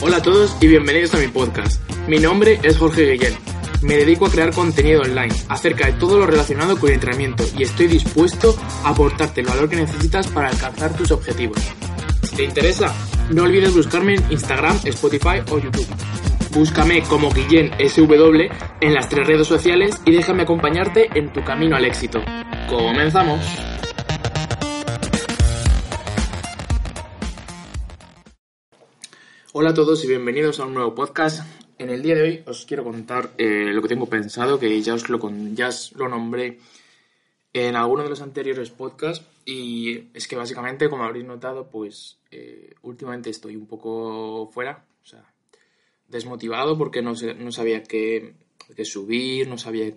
Hola a todos y bienvenidos a mi podcast. Mi nombre es Jorge Guillén. Me dedico a crear contenido online acerca de todo lo relacionado con el entrenamiento y estoy dispuesto a aportarte el valor que necesitas para alcanzar tus objetivos. ¿Te interesa? No olvides buscarme en Instagram, Spotify o YouTube. Búscame como Guillén SW en las tres redes sociales y déjame acompañarte en tu camino al éxito. ¡Comenzamos! Hola a todos y bienvenidos a un nuevo podcast. En el día de hoy os quiero contar eh, lo que tengo pensado, que ya os, lo ya os lo nombré en alguno de los anteriores podcasts y es que básicamente, como habréis notado, pues eh, últimamente estoy un poco fuera, o sea, desmotivado porque no, no sabía qué, qué, subir, no sabía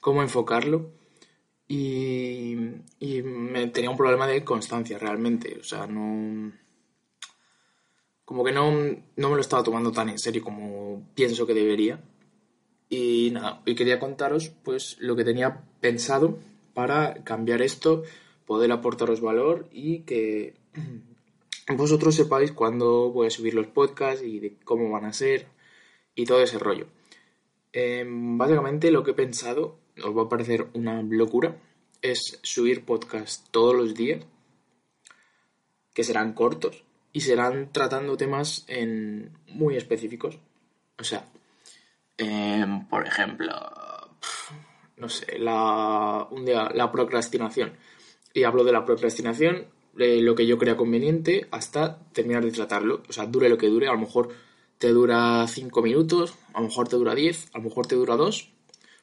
cómo enfocarlo y, y me tenía un problema de constancia realmente, o sea, no como que no, no me lo estaba tomando tan en serio como pienso que debería. Y nada, hoy quería contaros pues lo que tenía pensado para cambiar esto, poder aportaros valor y que vosotros sepáis cuándo voy a subir los podcasts y de cómo van a ser y todo ese rollo. Em, básicamente lo que he pensado, os va a parecer una locura, es subir podcasts todos los días, que serán cortos, y serán tratando temas en muy específicos. O sea, em, por ejemplo, no sé, la, un día, la procrastinación. Y hablo de la procrastinación, lo que yo crea conveniente, hasta terminar de tratarlo. O sea, dure lo que dure, a lo mejor te dura 5 minutos, a lo mejor te dura 10, a lo mejor te dura 2,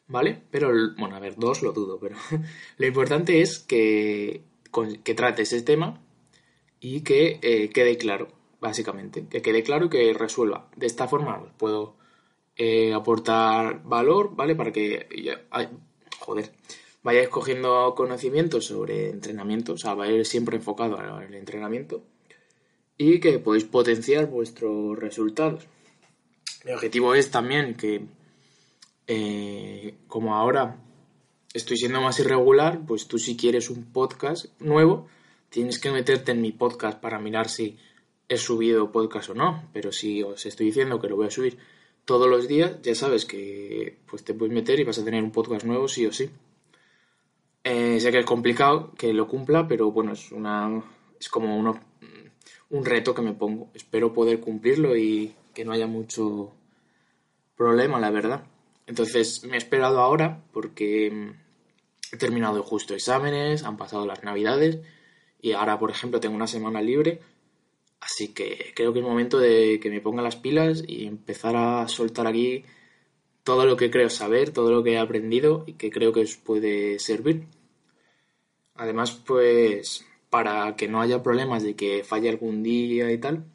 ¿vale? Pero, bueno, a ver, 2 lo dudo, pero lo importante es que, que trates ese tema y que eh, quede claro, básicamente, que quede claro y que resuelva. De esta forma pues, puedo eh, aportar valor, ¿vale? Para que, joder, vayáis cogiendo conocimientos sobre entrenamiento, o sea, vayáis siempre enfocado al entrenamiento y que podéis potenciar vuestros resultados. Mi objetivo es también que, eh, como ahora estoy siendo más irregular, pues tú si quieres un podcast nuevo, tienes que meterte en mi podcast para mirar si he subido podcast o no, pero si os estoy diciendo que lo voy a subir todos los días, ya sabes que pues te puedes meter y vas a tener un podcast nuevo sí o sí. Eh, sé que es complicado que lo cumpla, pero bueno, es una es como uno, un reto que me pongo. Espero poder cumplirlo y que no haya mucho problema, la verdad. Entonces me he esperado ahora porque he terminado justo exámenes, han pasado las navidades y ahora, por ejemplo, tengo una semana libre, así que creo que es momento de que me ponga las pilas y empezar a soltar aquí todo lo que creo saber, todo lo que he aprendido y que creo que os puede servir. Además, pues para que no haya problemas de que falle algún día y tal,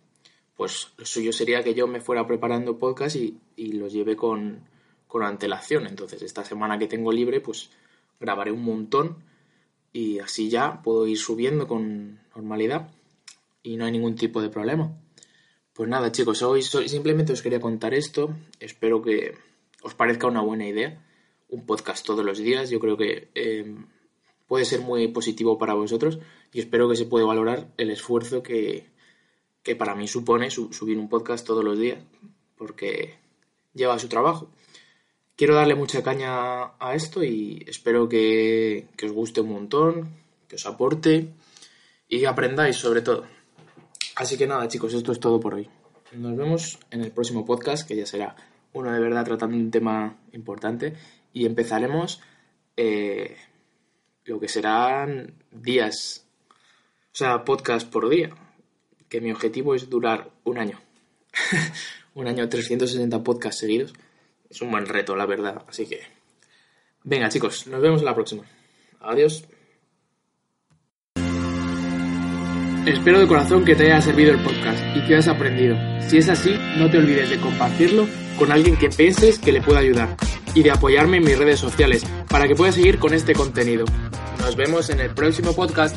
pues lo suyo sería que yo me fuera preparando podcast y, y los lleve con, con antelación. Entonces, esta semana que tengo libre, pues grabaré un montón y así ya puedo ir subiendo con normalidad y no hay ningún tipo de problema. Pues nada chicos, hoy simplemente os quería contar esto, espero que os parezca una buena idea, un podcast todos los días, yo creo que em, puede ser muy positivo para vosotros y espero que se pueda valorar el esfuerzo que, que para mí supone subir un podcast todos los días, porque lleva su trabajo quiero darle mucha caña a esto y espero que, os guste un montón, que os aporte y que aprendáis sobre todo. Así que nada, chicos, esto es todo por hoy. Nos vemos en el próximo podcast, que ya será uno de verdad tratando un tema importante. Y empezaremos eh, lo que serán días, o sea, podcast por día. Que mi objetivo es durar un año. un año, 360 podcasts seguidos es un buen reto, la verdad. Así que, venga chicos, nos vemos en la próxima. Adiós. Espero de corazón que te haya servido el podcast y que hayas aprendido. Si es así, no te olvides de compartirlo con alguien que pienses que le pueda ayudar y de apoyarme en mis redes sociales para que puedas seguir con este contenido. Nos vemos en el próximo podcast.